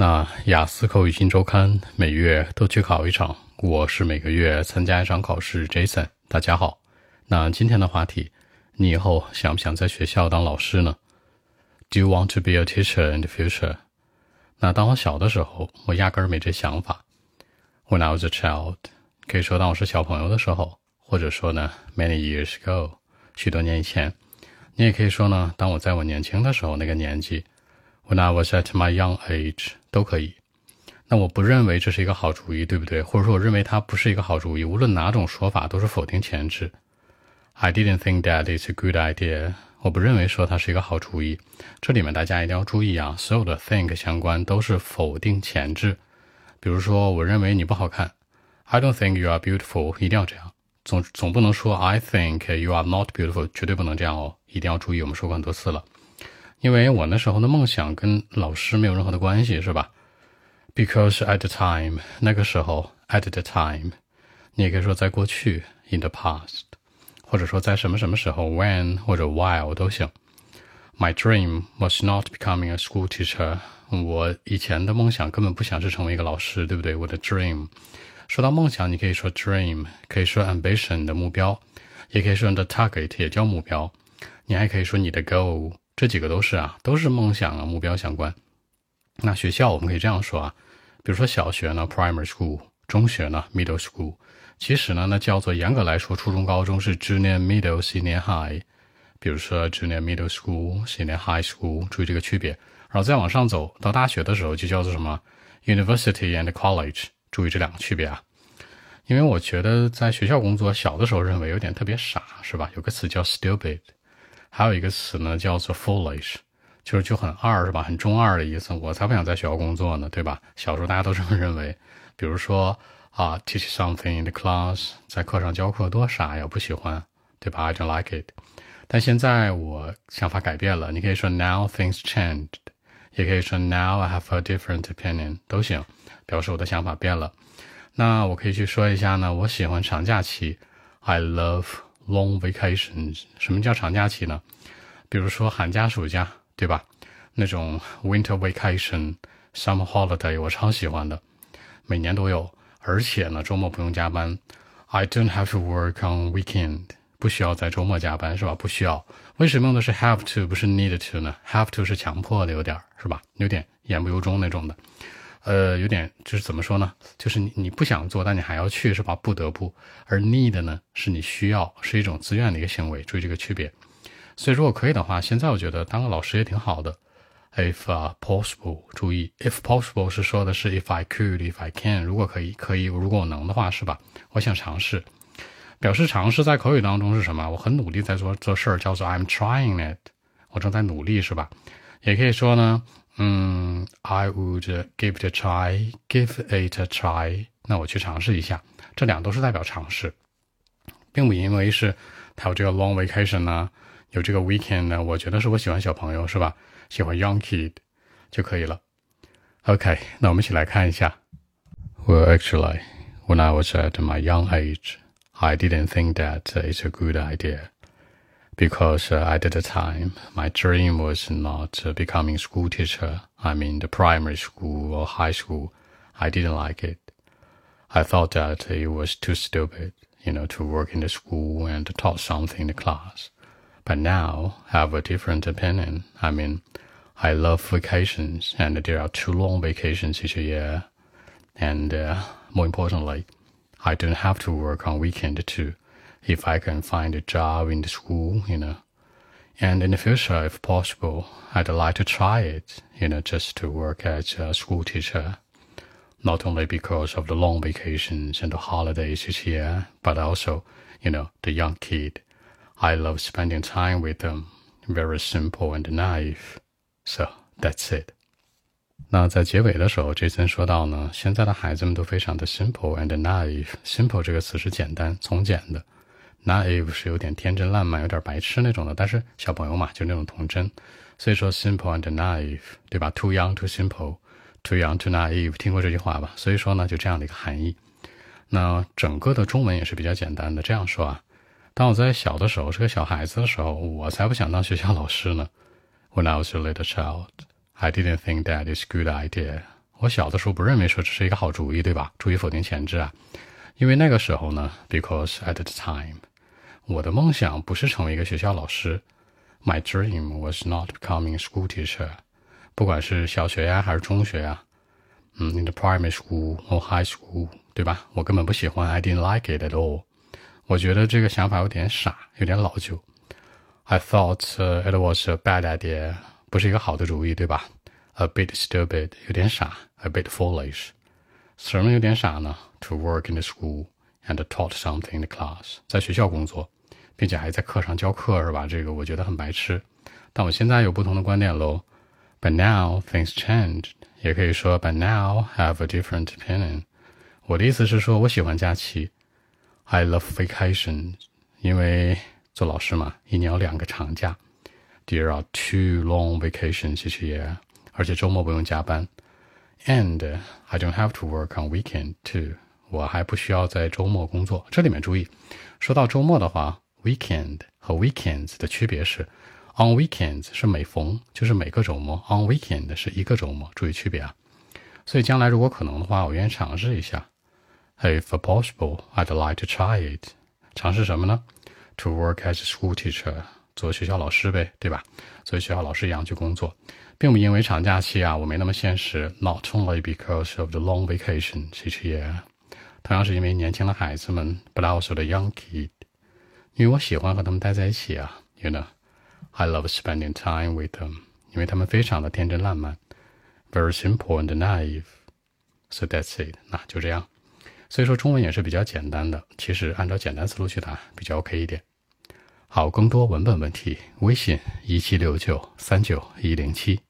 那雅思口语新周刊每月都去考一场，我是每个月参加一场考试。Jason，大家好。那今天的话题，你以后想不想在学校当老师呢？Do you want to be a teacher in the future？那当我小的时候，我压根儿没这想法。When I was a child，可以说当我是小朋友的时候，或者说呢，many years ago，许多年以前。你也可以说呢，当我在我年轻的时候那个年纪，When I was at my young age，都可以。那我不认为这是一个好主意，对不对？或者说我认为它不是一个好主意。无论哪种说法都是否定前置。I didn't think that it's a good idea。我不认为说它是一个好主意。这里面大家一定要注意啊，所有的 think 相关都是否定前置。比如说，我认为你不好看，I don't think you are beautiful，一定要这样。总总不能说 I think you are not beautiful，绝对不能这样哦。一定要注意，我们说过很多次了。因为我那时候的梦想跟老师没有任何的关系，是吧？Because at the time，那个时候，at the time，你也可以说在过去，in the past，或者说在什么什么时候，when 或者 while 都行。My dream was not becoming a school teacher。我以前的梦想根本不想是成为一个老师，对不对？我的 dream。说到梦想，你可以说 dream，可以说 ambition 的目标，也可以说 the target，也叫目标。你还可以说你的 goal，这几个都是啊，都是梦想啊，目标相关。那学校我们可以这样说啊，比如说小学呢，primary school；中学呢，middle school。其实呢，那叫做严格来说，初中、高中是 junior、middle、senior、high。比如说 junior、middle school、senior、high school，注意这个区别。然后再往上走到大学的时候，就叫做什么 university and college，注意这两个区别啊。因为我觉得在学校工作，小的时候认为有点特别傻，是吧？有个词叫 stupid。还有一个词呢，叫做 foolish，就是就很二，是吧？很中二的意思。我才不想在学校工作呢，对吧？小时候大家都这么认为。比如说啊，teach something in the class，在课上教课多傻呀，不喜欢，对吧？I don't like it。但现在我想法改变了，你可以说 now things changed，也可以说 now I have a different opinion，都行，表示我的想法变了。那我可以去说一下呢，我喜欢长假期，I love。Long vacations，什么叫长假期呢？比如说寒假、暑假，对吧？那种 winter vacation、summer holiday，我超喜欢的，每年都有，而且呢，周末不用加班。I don't have to work on weekend，不需要在周末加班，是吧？不需要。为什么用的是 have to，不是 need to 呢？Have to 是强迫的，有点是吧？有点言不由衷那种的。呃，有点就是怎么说呢？就是你你不想做，但你还要去，是吧？不得不。而 need 呢，是你需要，是一种自愿的一个行为。注意这个区别。所以如果可以的话，现在我觉得当个老师也挺好的。If possible，注意，if possible 是说的是 if I could，if I can，如果可以，可以，如果我能的话，是吧？我想尝试，表示尝试在口语当中是什么？我很努力在做做事儿，叫做 I'm trying it，我正在努力，是吧？也可以说呢。嗯，I would give it a try. Give it a try. 那我去尝试一下。这两都是代表尝试，并不因为是它有这个 long vacation 呢，有这个 weekend 呢。我觉得是我喜欢小朋友，是吧？喜欢 young kid 就可以了。OK，那我们一起来看一下。Well, actually, when I was at my young age, I didn't think that it's a good idea. because uh, at the time my dream was not uh, becoming school teacher. I mean the primary school or high school. I didn't like it. I thought that it was too stupid, you know, to work in the school and to taught something in the class. But now I have a different opinion. I mean, I love vacations and there are two long vacations each year. And uh, more importantly, I don't have to work on weekend too if I can find a job in the school, you know. And in the future, if possible, I'd like to try it, you know, just to work as a school teacher. Not only because of the long vacations and the holidays each year, but also, you know, the young kid. I love spending time with them. Very simple and naive. So that's it. 那在结尾的时候，Jason 说到呢，现在的孩子们都非常的 simple and naive。simple 这个词是简单、从简的。 Naive 是有点天真烂漫、有点白痴那种的，但是小朋友嘛，就那种童真。所以说 simple and naive，对吧？Too young, too simple, too young, too naive，听过这句话吧？所以说呢，就这样的一个含义。那整个的中文也是比较简单的，这样说啊。当我在小的时候是个小孩子的时候，我才不想当学校老师呢。When I was a little child, I didn't think that is good idea。我小的时候不认为说这是一个好主意，对吧？注意否定前置啊，因为那个时候呢，because at the time，我的梦想不是成为一个学校老师。My dream was not becoming a school teacher。不管是小学呀还是中学呀，嗯，in the primary school or high school，对吧？我根本不喜欢，I didn't like it at all。我觉得这个想法有点傻，有点老旧。I thought it was a bad idea，不是一个好的主意，对吧？A bit stupid，有点傻；a bit foolish，什么有点傻呢？To work in the school and taught something in the class，在学校工作， 并且还在课上教课，是吧？这个我觉得很白痴。但我现在有不同的观点喽。But now things change，也可以说 But now have a different opinion。我的意思是说，我喜欢假期。I love vacation，因为做老师嘛，一年有两个长假。There are two long vacations 其实也而且周末不用加班。And I don't have to work on weekend too，我还不需要在周末工作。这里面注意，说到周末的话，weekend 和 weekends 的区别是。On weekends 是每逢，就是每个周末。On weekend 是一个周末，注意区别啊。所以将来如果可能的话，我愿意尝试一下。If possible, I'd like to try it。尝试什么呢？To work as a school teacher，做学校老师呗，对吧？所以学校老师一样去工作，并不因为长假期啊，我没那么现实。Not only because of the long vacation 其实也同样是因为年轻的孩子们，but also the young kid，因为我喜欢和他们待在一起啊，you know。I love spending time with them，因为他们非常的天真烂漫，very simple and naive。So that's it，那就这样。所以说中文也是比较简单的，其实按照简单思路去答比较 OK 一点。好，更多文本问题，微信一七六九三九一零七。